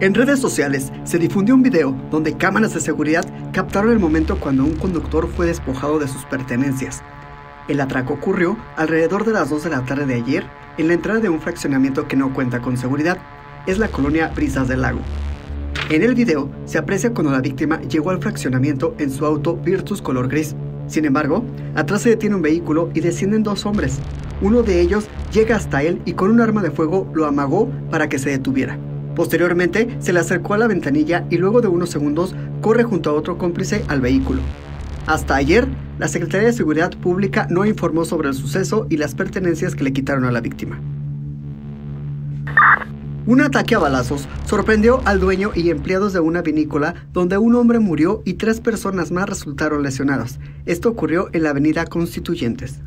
En redes sociales se difundió un video donde cámaras de seguridad captaron el momento cuando un conductor fue despojado de sus pertenencias. El atraco ocurrió alrededor de las 2 de la tarde de ayer en la entrada de un fraccionamiento que no cuenta con seguridad. Es la colonia Brisas del Lago. En el video se aprecia cuando la víctima llegó al fraccionamiento en su auto Virtus color gris. Sin embargo, atrás se detiene un vehículo y descienden dos hombres. Uno de ellos llega hasta él y con un arma de fuego lo amagó para que se detuviera. Posteriormente, se le acercó a la ventanilla y luego de unos segundos corre junto a otro cómplice al vehículo. Hasta ayer, la Secretaría de Seguridad Pública no informó sobre el suceso y las pertenencias que le quitaron a la víctima. Un ataque a balazos sorprendió al dueño y empleados de una vinícola donde un hombre murió y tres personas más resultaron lesionadas. Esto ocurrió en la avenida Constituyentes.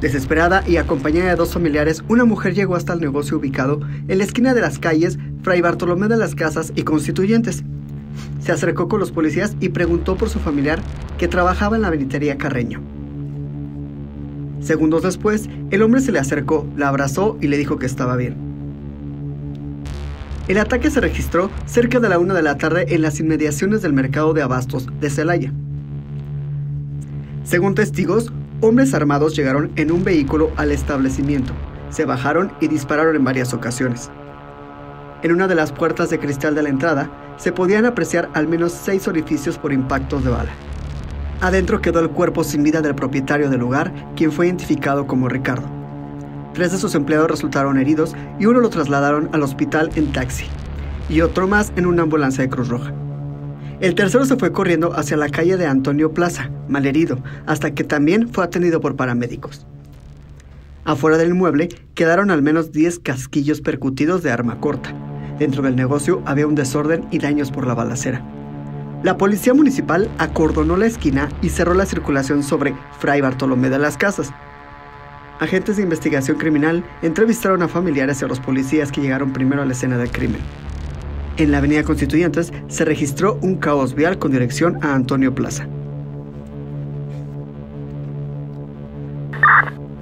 Desesperada y acompañada de dos familiares, una mujer llegó hasta el negocio ubicado en la esquina de las calles Fray Bartolomé de las Casas y Constituyentes. Se acercó con los policías y preguntó por su familiar que trabajaba en la benitería Carreño. Segundos después, el hombre se le acercó, la abrazó y le dijo que estaba bien. El ataque se registró cerca de la una de la tarde en las inmediaciones del mercado de abastos de Celaya. Según testigos, hombres armados llegaron en un vehículo al establecimiento, se bajaron y dispararon en varias ocasiones. En una de las puertas de cristal de la entrada se podían apreciar al menos seis orificios por impactos de bala. Adentro quedó el cuerpo sin vida del propietario del lugar, quien fue identificado como Ricardo. Tres de sus empleados resultaron heridos y uno lo trasladaron al hospital en taxi, y otro más en una ambulancia de Cruz Roja. El tercero se fue corriendo hacia la calle de Antonio Plaza, malherido, hasta que también fue atendido por paramédicos. Afuera del inmueble quedaron al menos 10 casquillos percutidos de arma corta. Dentro del negocio había un desorden y daños por la balacera. La policía municipal acordonó la esquina y cerró la circulación sobre Fray Bartolomé de las Casas. Agentes de investigación criminal entrevistaron a familiares y a los policías que llegaron primero a la escena del crimen. En la avenida Constituyentes se registró un caos vial con dirección a Antonio Plaza.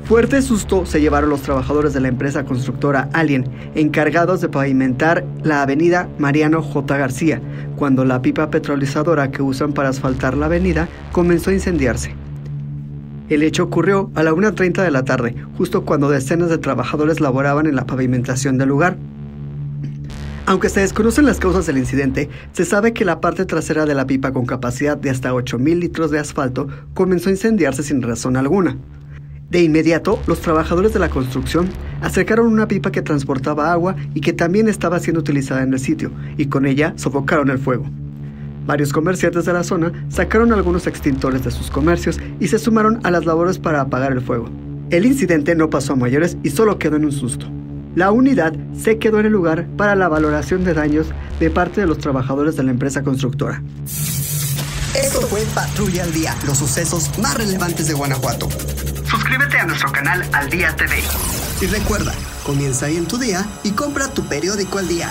Fuerte susto se llevaron los trabajadores de la empresa constructora Alien, encargados de pavimentar la avenida Mariano J. García, cuando la pipa petrolizadora que usan para asfaltar la avenida comenzó a incendiarse. El hecho ocurrió a la 1.30 de la tarde, justo cuando decenas de trabajadores laboraban en la pavimentación del lugar. Aunque se desconocen las causas del incidente, se sabe que la parte trasera de la pipa con capacidad de hasta 8.000 litros de asfalto comenzó a incendiarse sin razón alguna. De inmediato, los trabajadores de la construcción acercaron una pipa que transportaba agua y que también estaba siendo utilizada en el sitio, y con ella sofocaron el fuego. Varios comerciantes de la zona sacaron algunos extintores de sus comercios y se sumaron a las labores para apagar el fuego. El incidente no pasó a mayores y solo quedó en un susto. La unidad se quedó en el lugar para la valoración de daños de parte de los trabajadores de la empresa constructora. Esto fue Patrulla al Día, los sucesos más relevantes de Guanajuato. Suscríbete a nuestro canal Al Día TV. Y recuerda, comienza ahí en tu día y compra tu periódico al día.